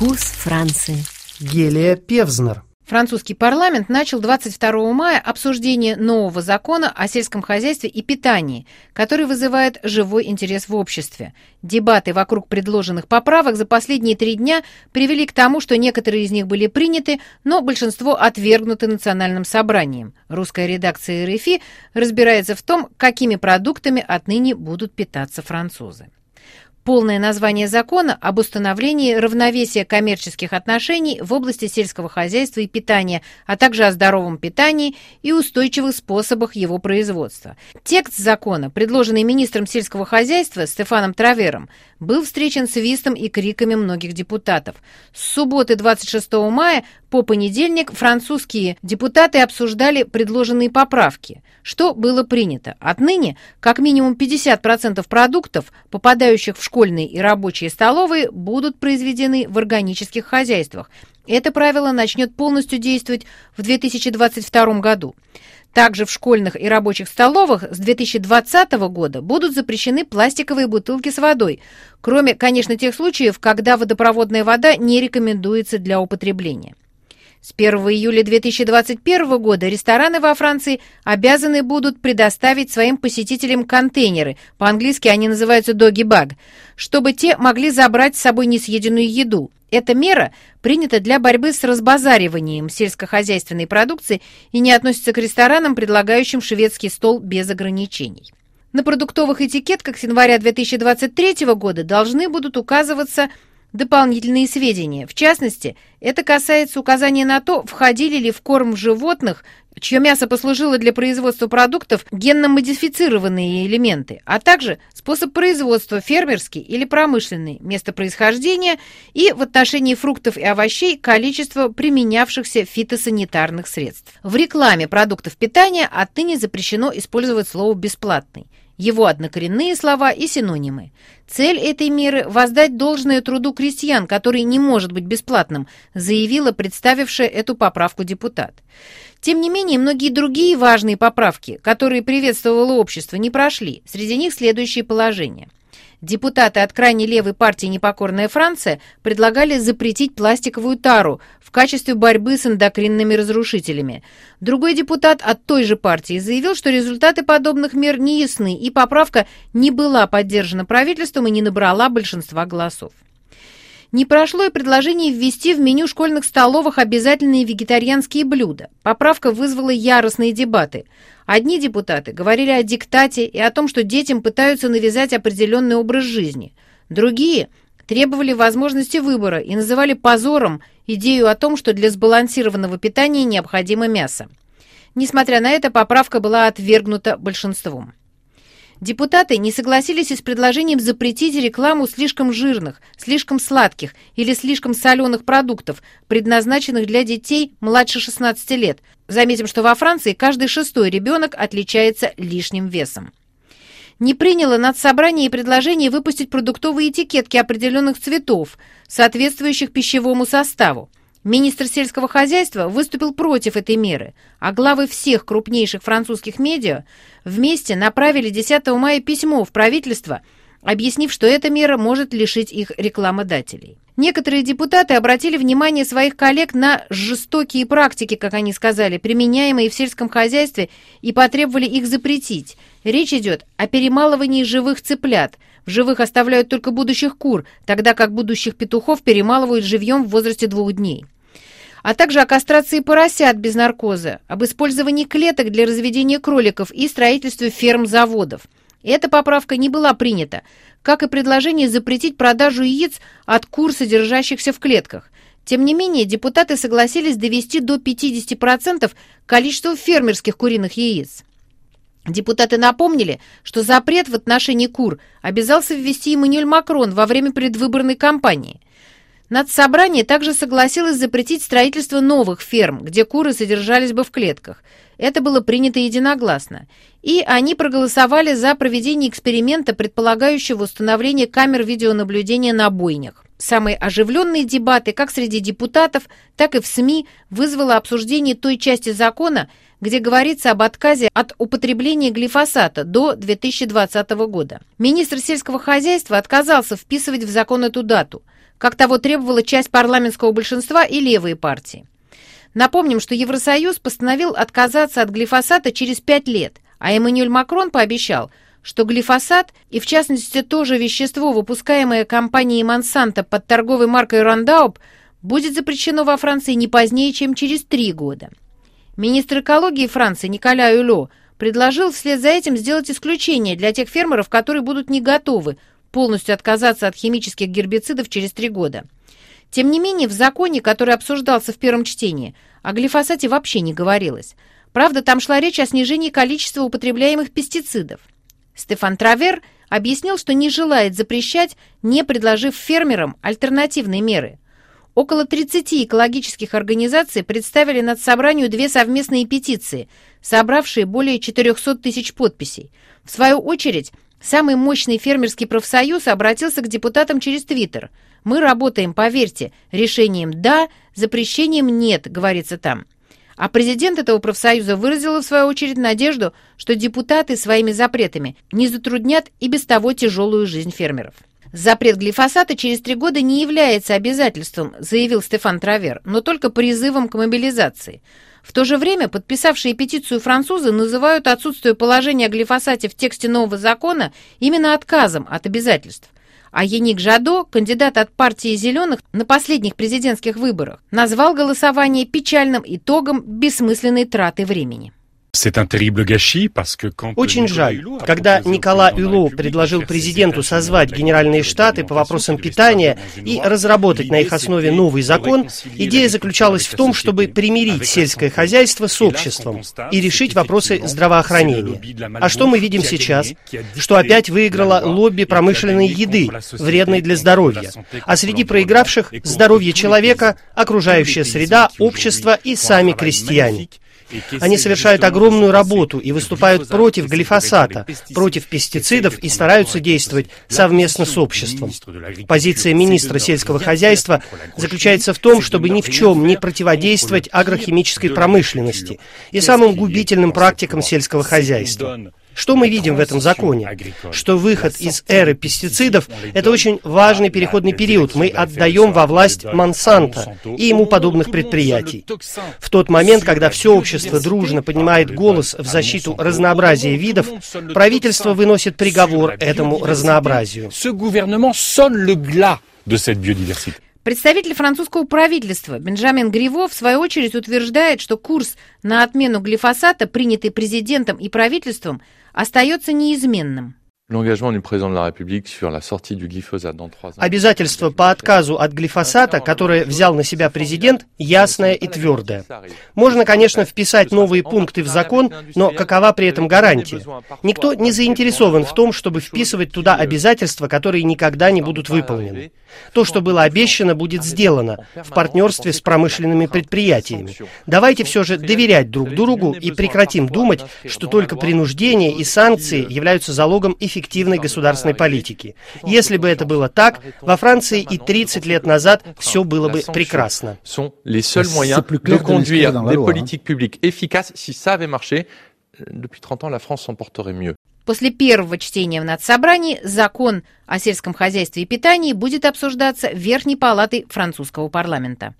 Вкус Франции. Гелия Певзнер. Французский парламент начал 22 мая обсуждение нового закона о сельском хозяйстве и питании, который вызывает живой интерес в обществе. Дебаты вокруг предложенных поправок за последние три дня привели к тому, что некоторые из них были приняты, но большинство отвергнуты национальным собранием. Русская редакция РФИ разбирается в том, какими продуктами отныне будут питаться французы. Полное название закона об установлении равновесия коммерческих отношений в области сельского хозяйства и питания, а также о здоровом питании и устойчивых способах его производства. Текст закона, предложенный министром сельского хозяйства Стефаном Травером, был встречен свистом и криками многих депутатов. С субботы 26 мая по понедельник французские депутаты обсуждали предложенные поправки. Что было принято? Отныне как минимум 50% продуктов, попадающих в школьные и рабочие столовые, будут произведены в органических хозяйствах. Это правило начнет полностью действовать в 2022 году. Также в школьных и рабочих столовых с 2020 года будут запрещены пластиковые бутылки с водой, кроме, конечно, тех случаев, когда водопроводная вода не рекомендуется для употребления. С 1 июля 2021 года рестораны во Франции обязаны будут предоставить своим посетителям контейнеры, по-английски они называются «доги-баг», чтобы те могли забрать с собой несъеденную еду. Эта мера принята для борьбы с разбазариванием сельскохозяйственной продукции и не относится к ресторанам, предлагающим шведский стол без ограничений. На продуктовых этикетках с января 2023 года должны будут указываться дополнительные сведения. В частности, это касается указания на то, входили ли в корм животных, чье мясо послужило для производства продуктов, генно-модифицированные элементы, а также способ производства фермерский или промышленный, место происхождения и в отношении фруктов и овощей количество применявшихся фитосанитарных средств. В рекламе продуктов питания отныне запрещено использовать слово «бесплатный» его однокоренные слова и синонимы. Цель этой меры – воздать должное труду крестьян, который не может быть бесплатным, заявила представившая эту поправку депутат. Тем не менее, многие другие важные поправки, которые приветствовало общество, не прошли. Среди них следующие положения – Депутаты от крайней левой партии «Непокорная Франция» предлагали запретить пластиковую тару в качестве борьбы с эндокринными разрушителями. Другой депутат от той же партии заявил, что результаты подобных мер не ясны, и поправка не была поддержана правительством и не набрала большинства голосов. Не прошло и предложение ввести в меню школьных столовых обязательные вегетарианские блюда. Поправка вызвала яростные дебаты. Одни депутаты говорили о диктате и о том, что детям пытаются навязать определенный образ жизни. Другие требовали возможности выбора и называли позором идею о том, что для сбалансированного питания необходимо мясо. Несмотря на это, поправка была отвергнута большинством. Депутаты не согласились и с предложением запретить рекламу слишком жирных, слишком сладких или слишком соленых продуктов, предназначенных для детей младше 16 лет. Заметим, что во Франции каждый шестой ребенок отличается лишним весом. Не приняло надсобрание и предложение выпустить продуктовые этикетки определенных цветов, соответствующих пищевому составу. Министр сельского хозяйства выступил против этой меры, а главы всех крупнейших французских медиа вместе направили 10 мая письмо в правительство, объяснив, что эта мера может лишить их рекламодателей. Некоторые депутаты обратили внимание своих коллег на жестокие практики, как они сказали, применяемые в сельском хозяйстве, и потребовали их запретить. Речь идет о перемалывании живых цыплят. В живых оставляют только будущих кур, тогда как будущих петухов перемалывают живьем в возрасте двух дней а также о кастрации поросят без наркоза, об использовании клеток для разведения кроликов и строительстве ферм-заводов. Эта поправка не была принята, как и предложение запретить продажу яиц от кур, содержащихся в клетках. Тем не менее, депутаты согласились довести до 50% количество фермерских куриных яиц. Депутаты напомнили, что запрет в отношении кур обязался ввести Эммануэль Макрон во время предвыборной кампании – Надсобрание также согласилось запретить строительство новых ферм, где куры содержались бы в клетках. Это было принято единогласно. И они проголосовали за проведение эксперимента, предполагающего установление камер видеонаблюдения на бойнях. Самые оживленные дебаты как среди депутатов, так и в СМИ вызвало обсуждение той части закона, где говорится об отказе от употребления глифосата до 2020 года. Министр сельского хозяйства отказался вписывать в закон эту дату – как того требовала часть парламентского большинства и левые партии. Напомним, что Евросоюз постановил отказаться от глифосата через пять лет, а Эммануэль Макрон пообещал, что глифосат, и в частности то же вещество, выпускаемое компанией Монсанто под торговой маркой Roundup, будет запрещено во Франции не позднее, чем через три года. Министр экологии Франции Николя Юло предложил вслед за этим сделать исключение для тех фермеров, которые будут не готовы полностью отказаться от химических гербицидов через три года. Тем не менее, в законе, который обсуждался в первом чтении, о глифосате вообще не говорилось. Правда, там шла речь о снижении количества употребляемых пестицидов. Стефан Травер объяснил, что не желает запрещать, не предложив фермерам альтернативные меры. Около 30 экологических организаций представили над собранию две совместные петиции, собравшие более 400 тысяч подписей. В свою очередь, самый мощный фермерский профсоюз обратился к депутатам через Твиттер. «Мы работаем, поверьте, решением «да», запрещением «нет», говорится там. А президент этого профсоюза выразила в свою очередь надежду, что депутаты своими запретами не затруднят и без того тяжелую жизнь фермеров. Запрет глифосата через три года не является обязательством, заявил Стефан Травер, но только призывом к мобилизации. В то же время подписавшие петицию французы называют отсутствие положения о глифосате в тексте нового закона именно отказом от обязательств. А Яник Жадо, кандидат от партии «Зеленых» на последних президентских выборах, назвал голосование печальным итогом бессмысленной траты времени. Очень жаль. Когда Никола Юло предложил президенту созвать Генеральные Штаты по вопросам питания и разработать на их основе новый закон, идея заключалась в том, чтобы примирить сельское хозяйство с обществом и решить вопросы здравоохранения. А что мы видим сейчас? Что опять выиграла лобби промышленной еды, вредной для здоровья. А среди проигравших – здоровье человека, окружающая среда, общество и сами крестьяне. Они совершают огромную работу и выступают против глифосата, против пестицидов и стараются действовать совместно с обществом. Позиция министра сельского хозяйства заключается в том, чтобы ни в чем не противодействовать агрохимической промышленности и самым губительным практикам сельского хозяйства. Что мы видим в этом законе? Что выход из эры пестицидов – это очень важный переходный период. Мы отдаем во власть Монсанто и ему подобных предприятий. В тот момент, когда все общество дружно поднимает голос в защиту разнообразия видов, правительство выносит приговор этому разнообразию. Представитель французского правительства Бенджамин Гриво в свою очередь утверждает, что курс на отмену глифосата, принятый президентом и правительством, остается неизменным. Обязательство по отказу от глифосата, которое взял на себя президент, ясное и твердое. Можно, конечно, вписать новые пункты в закон, но какова при этом гарантия? Никто не заинтересован в том, чтобы вписывать туда обязательства, которые никогда не будут выполнены. То, что было обещано, будет сделано в партнерстве с промышленными предприятиями. Давайте все же доверять друг другу и прекратим думать, что только принуждение и санкции являются залогом эффективности эффективной государственной политики. Если бы это было так, во Франции и 30 лет назад все было бы прекрасно. После первого чтения в надсобрании закон о сельском хозяйстве и питании будет обсуждаться Верхней палатой французского парламента.